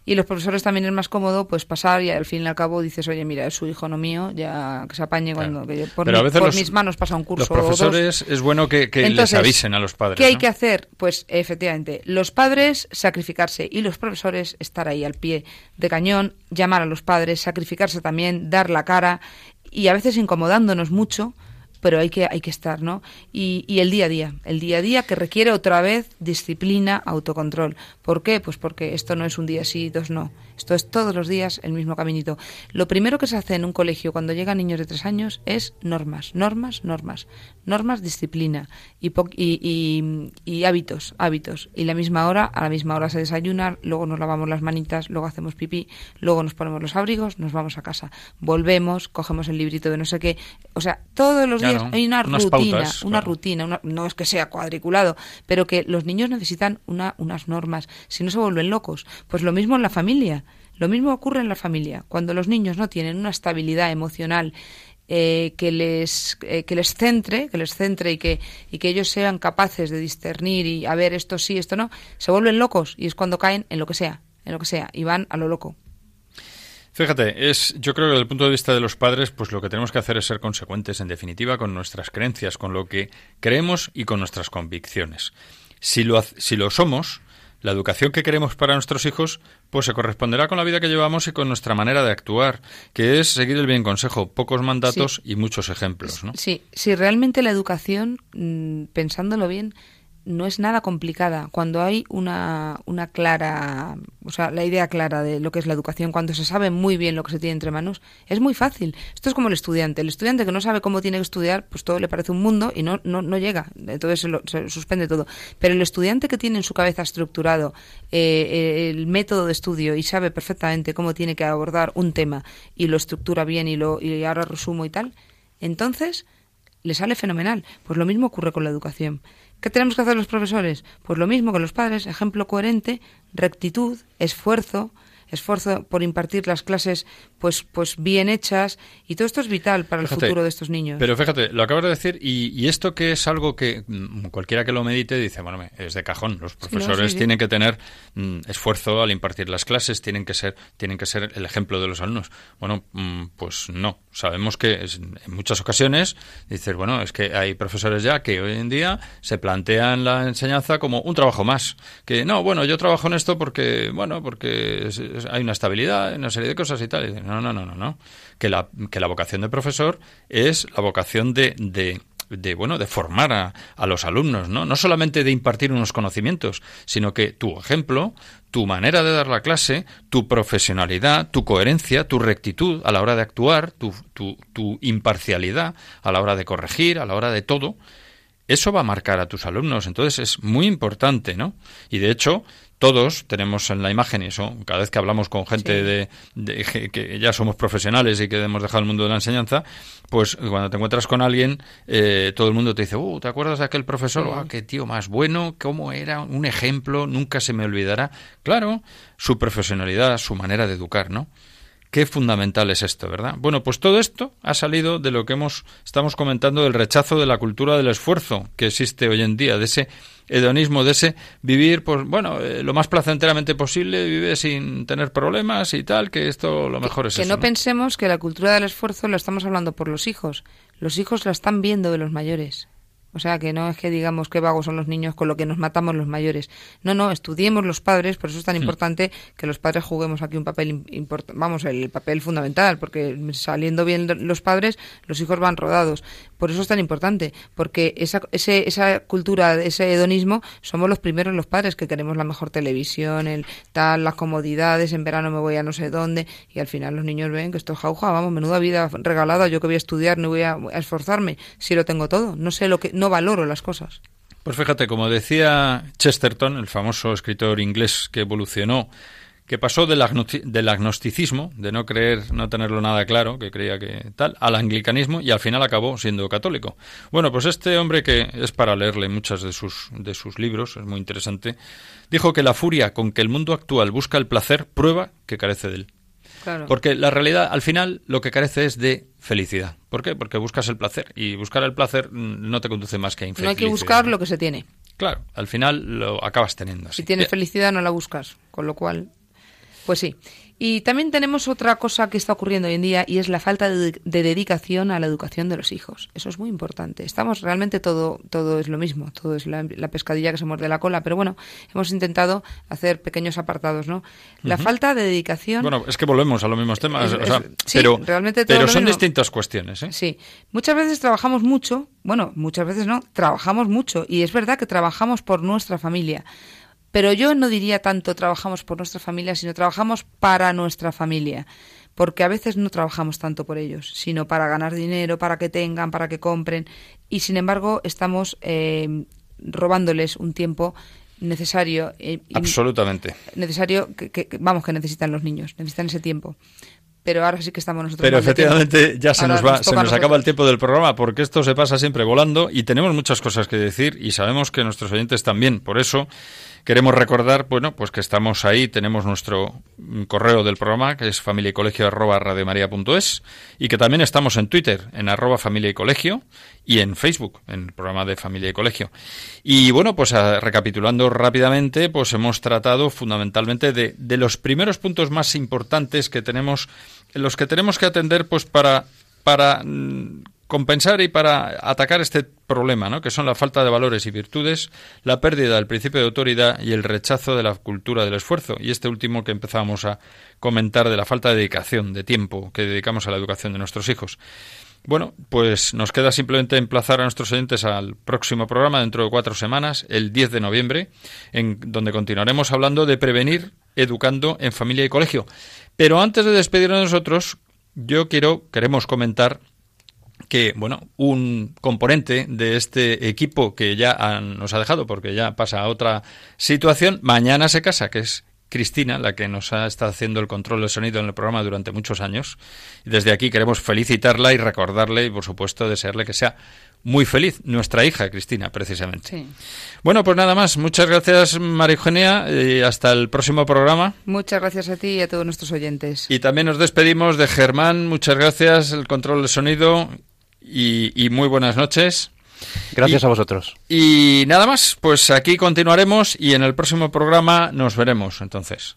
Y los profesores también es más cómodo pues pasar y al fin y al cabo dices, oye, mira, es su hijo, no mío, ya que se apañe cuando que por, mis manos pasa un curso. Los profesores es bueno que, les avisen a los padres. ¿Qué hay que hacer? Pues efectivamente, los padres sacrificarse y los profesores estar ahí al pie de cañón, llamar a los padres, sacrificarse también, dar la cara y a veces incomodándonos mucho pero hay que, hay que estar, ¿no? Y, y, el día a día, el día a día que requiere otra vez disciplina, autocontrol. ¿Por qué? Pues porque esto no es un día sí, dos no. Esto es todos los días el mismo caminito. Lo primero que se hace en un colegio cuando llegan niños de tres años es normas, normas, normas. Normas, disciplina y, y, y, hábitos, hábitos. Y la misma hora, a la misma hora se desayuna, luego nos lavamos las manitas, luego hacemos pipí, luego nos ponemos los abrigos, nos vamos a casa. Volvemos, cogemos el librito de no sé qué. O sea, todos los días hay una rutina, una rutina. no es que sea cuadriculado, pero que los niños necesitan una, unas normas. Si no se vuelven locos. Pues lo mismo en la familia. Lo mismo ocurre en la familia. Cuando los niños no tienen una estabilidad emocional eh, que les eh, que les centre, que les centre y que y que ellos sean capaces de discernir y a ver esto sí, esto no, se vuelven locos y es cuando caen en lo que sea, en lo que sea y van a lo loco. Fíjate, es, yo creo que desde el punto de vista de los padres, pues lo que tenemos que hacer es ser consecuentes, en definitiva, con nuestras creencias, con lo que creemos y con nuestras convicciones. Si lo, si lo somos, la educación que queremos para nuestros hijos, pues se corresponderá con la vida que llevamos y con nuestra manera de actuar, que es seguir el bien consejo, pocos mandatos y muchos ejemplos. ¿no? Sí, si realmente la educación, mm, pensándolo bien, no es nada complicada. Cuando hay una, una clara, o sea, la idea clara de lo que es la educación, cuando se sabe muy bien lo que se tiene entre manos, es muy fácil. Esto es como el estudiante. El estudiante que no sabe cómo tiene que estudiar, pues todo le parece un mundo y no, no, no llega. Entonces se, lo, se suspende todo. Pero el estudiante que tiene en su cabeza estructurado eh, el método de estudio y sabe perfectamente cómo tiene que abordar un tema y lo estructura bien y, lo, y ahora resumo y tal, entonces le sale fenomenal. Pues lo mismo ocurre con la educación. ¿Qué tenemos que hacer los profesores? Pues lo mismo que los padres, ejemplo coherente, rectitud, esfuerzo, esfuerzo por impartir las clases pues pues bien hechas y todo esto es vital para el futuro de estos niños. Pero fíjate, lo acabas de decir y, esto que es algo que mm, cualquiera que lo medite dice, bueno, es de cajón, los profesores tienen que tener mm, esfuerzo al impartir las clases, tienen que ser tienen que ser el ejemplo de los alumnos. Bueno, mm, pues no, sabemos que en muchas ocasiones dices, bueno, es que hay profesores ya que hoy en día se plantean la enseñanza como un trabajo más, que no, bueno, yo trabajo en esto porque bueno, porque hay una estabilidad, una serie de cosas y tal. no, no, no, no, no. Que la, que la vocación de profesor es la vocación de, de de bueno de formar a, a, los alumnos no no solamente de impartir unos conocimientos sino que tu ejemplo tu manera de dar la clase tu profesionalidad tu coherencia tu rectitud a la hora de actuar tu, tu, tu imparcialidad a la hora de corregir a la hora de todo eso va a marcar a tus alumnos. Entonces es muy importante no y de hecho todos tenemos en la imagen y eso, cada vez que hablamos con gente de, que ya somos profesionales y que hemos dejado el mundo de la enseñanza, pues cuando te encuentras con alguien, eh, todo el mundo te dice, uh, ¿te acuerdas de aquel profesor? Ah, qué tío más bueno, cómo era, un ejemplo, nunca se me olvidará. Claro, su profesionalidad, su manera de educar, ¿no? Qué fundamental es esto, ¿verdad? Bueno, pues todo esto ha salido de lo que hemos estamos comentando del rechazo de la cultura del esfuerzo que existe hoy en día, de ese hedonismo, de ese vivir, pues bueno, eh, lo más placenteramente posible, vive sin tener problemas y tal, que esto lo mejor es que eso. no, pensemos que la cultura del esfuerzo lo estamos hablando por los hijos. Los hijos la están viendo de los mayores. O sea, que no es que digamos qué vagos son los niños con lo que nos matamos los mayores. No, no, estudiemos los padres, por eso es tan hmm. importante que los padres juguemos aquí un papel importante, vamos, el papel fundamental, porque saliendo bien los padres, los hijos van rodados. Por eso es tan importante, porque esa, ese, esa cultura, ese hedonismo, somos los primeros los padres que queremos la mejor televisión, el tal, las comodidades, en verano me voy a no sé dónde, y al final los niños ven que esto es jauja, vamos, menuda vida regalada, yo que voy a estudiar, no voy a, esforzarme, si lo tengo todo, no sé lo que, no valoro las cosas. Pues fíjate, como decía Chesterton, el famoso escritor inglés que evolucionó que pasó del, agnosticismo, de no creer, no tenerlo nada claro, que creía que tal, al anglicanismo y al final acabó siendo católico. Bueno, pues este hombre que es para leerle muchos de sus, de sus libros, es muy interesante, dijo que la furia con que el mundo actual busca el placer prueba que carece de él. Porque la realidad, al final, lo que carece es de felicidad. ¿Por qué? Porque buscas el placer. Y buscar el placer mm, no te conduce más que a infelicidad. No hay que buscar lo que se tiene. Claro, al final lo acabas teniendo. Si tienes felicidad, no la buscas. Con lo cual. Pues sí. Y también tenemos otra cosa que está ocurriendo hoy en día y es la falta de, dedicación a la educación de los hijos. Eso es muy importante. Estamos realmente todo, todo es lo mismo, todo es la, pescadilla que se muerde la cola, pero bueno, hemos intentado hacer pequeños apartados, ¿no? La falta de dedicación. Bueno, es que volvemos a los mismos temas, pero, realmente pero son distintas cuestiones. ¿eh? Sí, muchas veces trabajamos mucho, bueno, muchas veces no, trabajamos mucho y es verdad que trabajamos por nuestra familia pero yo no diría tanto trabajamos por nuestra familia, sino trabajamos para nuestra familia. Porque a veces no trabajamos tanto por ellos, sino para ganar dinero, para que tengan, para que compren. Y sin embargo, estamos eh, robándoles un tiempo necesario. Eh, Absolutamente. Necesario, que, vamos, que necesitan los niños, necesitan ese tiempo pero ahora sí que estamos nosotros. Pero efectivamente ya se nos va, se nos acaba el tiempo del programa porque esto se pasa siempre volando y tenemos muchas cosas que decir y sabemos que nuestros oyentes también. Por eso Queremos recordar, bueno, pues que estamos ahí, tenemos nuestro correo del programa, que es familia y y que también estamos en Twitter, en arroba familia y colegio, y en Facebook, en el programa de familia y colegio. Y bueno, pues recapitulando rápidamente, pues hemos tratado fundamentalmente de, de los primeros puntos más importantes que tenemos, en los que tenemos que atender, pues para, para mm, compensar y para atacar este problema, ¿no? que son la falta de valores y virtudes, la pérdida del principio de autoridad y el rechazo de la cultura del esfuerzo. Y este último que empezábamos a comentar de la falta de dedicación, de tiempo que dedicamos a la educación de nuestros hijos. Bueno, pues nos queda simplemente emplazar a nuestros oyentes al próximo programa dentro de cuatro semanas, el 10 de noviembre, en donde continuaremos hablando de prevenir educando en familia y colegio. Pero antes de despedirnos de nosotros, yo quiero, queremos comentar que, bueno, un componente de este equipo que ya nos ha dejado, porque ya pasa a otra situación, mañana se casa, que es Cristina, la que nos ha estado haciendo el control del sonido en el programa durante muchos años. Desde aquí queremos felicitarla y recordarle y, por supuesto, desearle que sea muy feliz, nuestra hija Cristina, precisamente. Bueno, pues nada más. Muchas gracias, María Eugenia, y hasta el próximo programa. Muchas gracias a ti y a todos nuestros oyentes. Y también nos despedimos de Germán. Muchas gracias, el control del sonido, y, muy buenas noches. Gracias a vosotros. Y nada más, pues aquí continuaremos y en el próximo programa nos veremos entonces.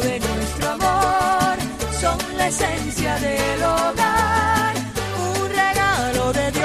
de la esencia del hogar, un regalo de Dios.